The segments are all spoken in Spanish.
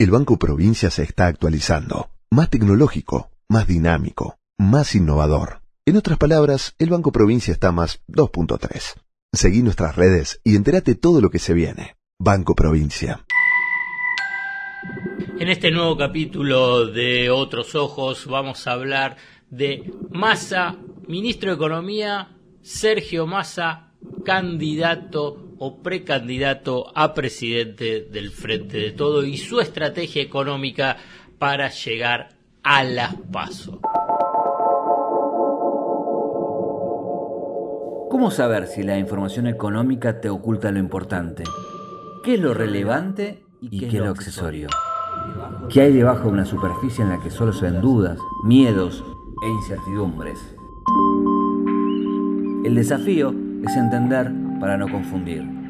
El Banco Provincia se está actualizando, más tecnológico, más dinámico, más innovador. En otras palabras, el Banco Provincia está más 2.3. Seguí nuestras redes y entérate todo lo que se viene. Banco Provincia. En este nuevo capítulo de Otros Ojos vamos a hablar de Massa, ministro de Economía, Sergio Massa, candidato o precandidato a presidente del Frente de Todo y su estrategia económica para llegar a las pasos. ¿Cómo saber si la información económica te oculta lo importante? ¿Qué es lo relevante y qué es lo accesorio? ¿Qué hay debajo de una superficie en la que solo se ven dudas, miedos e incertidumbres? El desafío es entender para no confundir,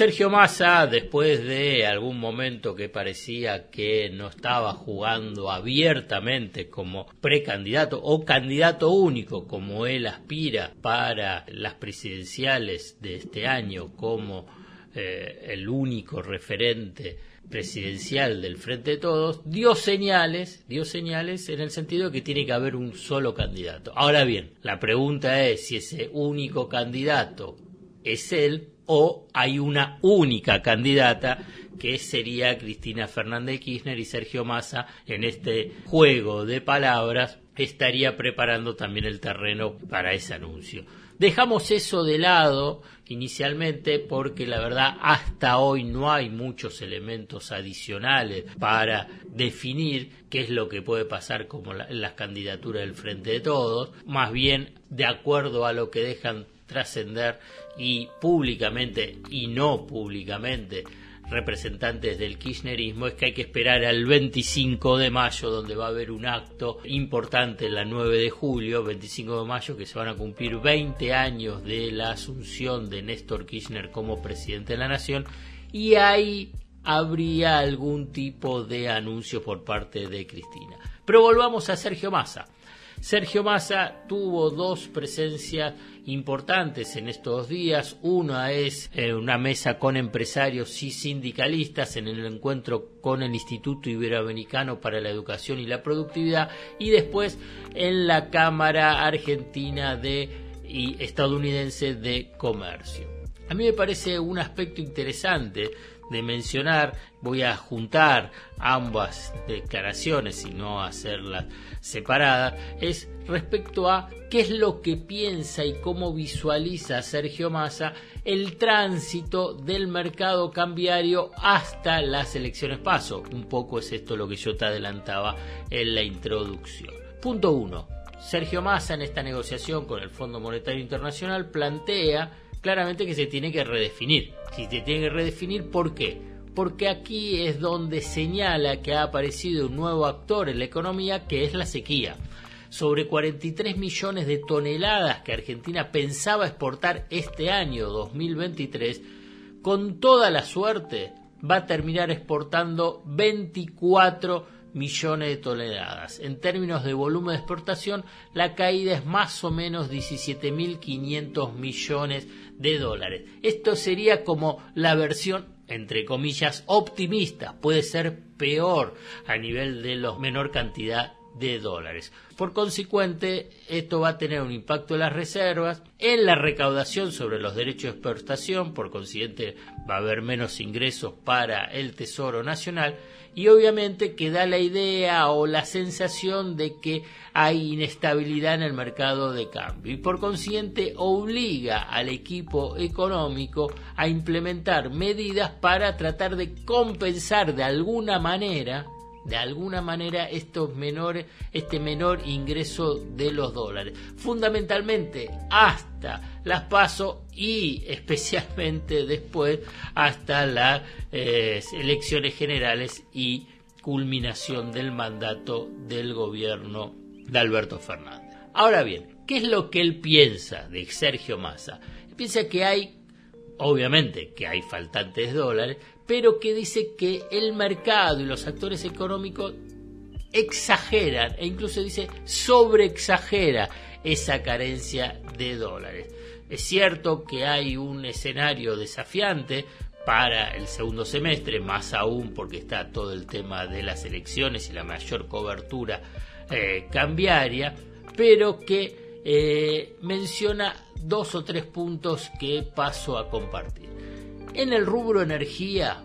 Sergio Massa, después de algún momento que parecía que no estaba jugando abiertamente como precandidato o candidato único, como él aspira para las presidenciales de este año, como eh, el único referente presidencial del Frente de Todos, dio señales, dio señales en el sentido de que tiene que haber un solo candidato. Ahora bien, la pregunta es si ese único candidato es él o hay una única candidata que sería Cristina Fernández Kirchner y Sergio Massa en este juego de palabras estaría preparando también el terreno para ese anuncio. Dejamos eso de lado inicialmente porque la verdad hasta hoy no hay muchos elementos adicionales para definir qué es lo que puede pasar como las candidaturas del Frente de Todos, más bien de acuerdo a lo que dejan trascender y públicamente y no públicamente representantes del kirchnerismo es que hay que esperar al 25 de mayo donde va a haber un acto importante la 9 de julio, 25 de mayo que se van a cumplir 20 años de la asunción de Néstor Kirchner como presidente de la nación y ahí habría algún tipo de anuncio por parte de Cristina. Pero volvamos a Sergio Massa. Sergio Massa tuvo dos presencias importantes en estos días. Una es eh, una mesa con empresarios y sindicalistas en el encuentro con el Instituto Iberoamericano para la Educación y la Productividad y después en la Cámara Argentina de, y estadounidense de Comercio. A mí me parece un aspecto interesante de mencionar, voy a juntar ambas declaraciones y no hacerlas separadas, es respecto a qué es lo que piensa y cómo visualiza Sergio Massa el tránsito del mercado cambiario hasta las elecciones paso. Un poco es esto lo que yo te adelantaba en la introducción. Punto 1. Sergio Massa en esta negociación con el Fondo Monetario Internacional plantea claramente que se tiene que redefinir. Si se tiene que redefinir, ¿por qué? Porque aquí es donde señala que ha aparecido un nuevo actor en la economía que es la sequía. Sobre 43 millones de toneladas que Argentina pensaba exportar este año 2023, con toda la suerte va a terminar exportando 24 millones de toneladas. En términos de volumen de exportación, la caída es más o menos 17.500 millones de dólares. Esto sería como la versión entre comillas optimista, puede ser peor a nivel de la menor cantidad de dólares. Por consecuente, esto va a tener un impacto en las reservas, en la recaudación sobre los derechos de exportación, por consiguiente va a haber menos ingresos para el Tesoro Nacional y obviamente que da la idea o la sensación de que hay inestabilidad en el mercado de cambio y por consiguiente obliga al equipo económico a implementar medidas para tratar de compensar de alguna manera de alguna manera estos menores, este menor ingreso de los dólares. Fundamentalmente hasta las paso y especialmente después hasta las eh, elecciones generales y culminación del mandato del gobierno de Alberto Fernández. Ahora bien, ¿Qué es lo que él piensa de Sergio Massa? piensa que hay, obviamente, que hay faltantes dólares, pero que dice que el mercado y los actores económicos exageran e incluso dice sobreexagera esa carencia de dólares. Es cierto que hay un escenario desafiante para el segundo semestre, más aún porque está todo el tema de las elecciones y la mayor cobertura eh, cambiaria, pero que eh, menciona dos o tres puntos que paso a compartir. En el rubro energía,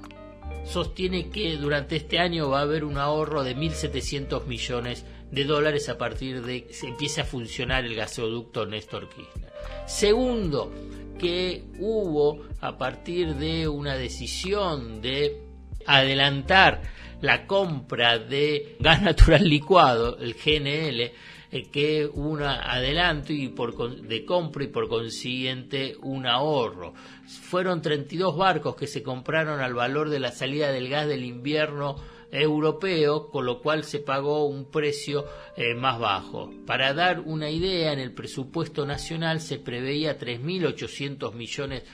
sostiene que durante este año va a haber un ahorro de 1.700 millones de dólares a partir de que se empiece a funcionar el gasoducto Néstor Kirchner. Segundo, que hubo a partir de una decisión de adelantar la compra de gas natural licuado, el GNL, eh, que un adelanto y por, de compra y por consiguiente un ahorro. Fueron 32 barcos que se compraron al valor de la salida del gas del invierno europeo, con lo cual se pagó un precio eh, más bajo. Para dar una idea, en el presupuesto nacional se preveía 3.800 millones de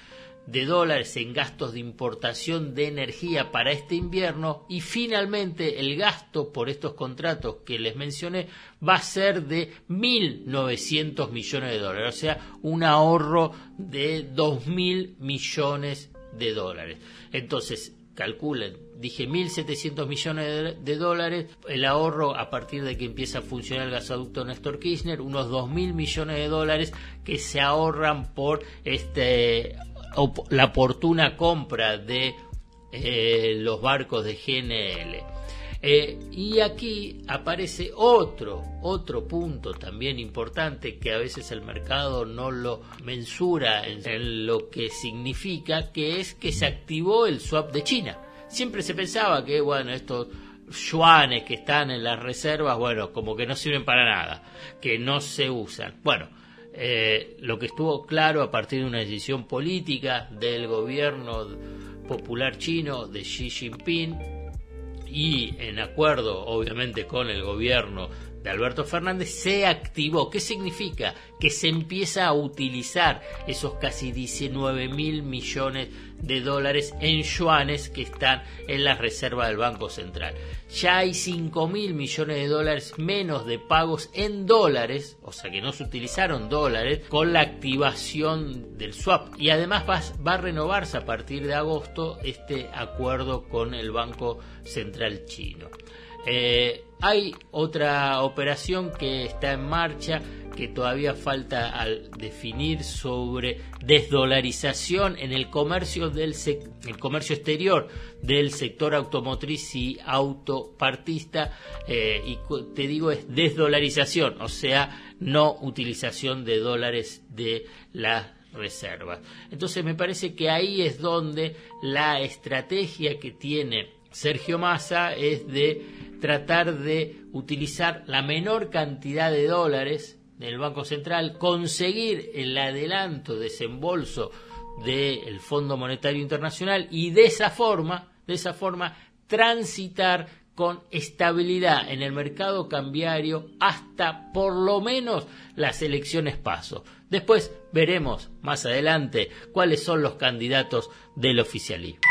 dólares en gastos de importación de energía para este invierno y finalmente el gasto por estos contratos que les mencioné va a ser de 1.900 millones de dólares, o sea, un ahorro de 2.000 millones de dólares. Entonces, calculen, dije 1.700 millones de, dólares, el ahorro a partir de que empieza a funcionar el gasoducto Néstor Kirchner, unos 2.000 millones de dólares que se ahorran por este la oportuna compra de eh, los barcos de GNL. Eh, y aquí aparece otro, otro punto también importante que a veces el mercado no lo mensura en, lo que significa, que es que se activó el swap de China. Siempre se pensaba que, bueno, estos yuanes que están en las reservas, bueno, como que no sirven para nada, que no se usan. Bueno, eh, lo que estuvo claro a partir de una decisión política del gobierno popular chino de Xi Jinping y en acuerdo obviamente con el gobierno de Alberto Fernández se activó. ¿Qué significa? Que se empieza a utilizar esos casi 19 mil millones de dólares en yuanes que están en la reserva del Banco Central. Ya hay 5 mil millones de dólares menos de pagos en dólares, o sea que no se utilizaron dólares, con la activación del swap. Y además va, a renovarse a partir de agosto este acuerdo con el Banco Central chino. Eh, hay otra operación que está en marcha que todavía falta al definir sobre desdolarización en el comercio del el comercio exterior del sector automotriz y autopartista eh, y te digo es desdolarización o sea no utilización de dólares de las reservas entonces me parece que ahí es donde la estrategia que tiene Sergio Massa es de tratar de utilizar la menor cantidad de dólares del Banco Central, conseguir el adelanto, desembolso del Fondo Monetario Internacional y de esa forma, de esa forma transitar con estabilidad en el mercado cambiario hasta por lo menos las elecciones paso. Después veremos más adelante cuáles son los candidatos del oficialismo.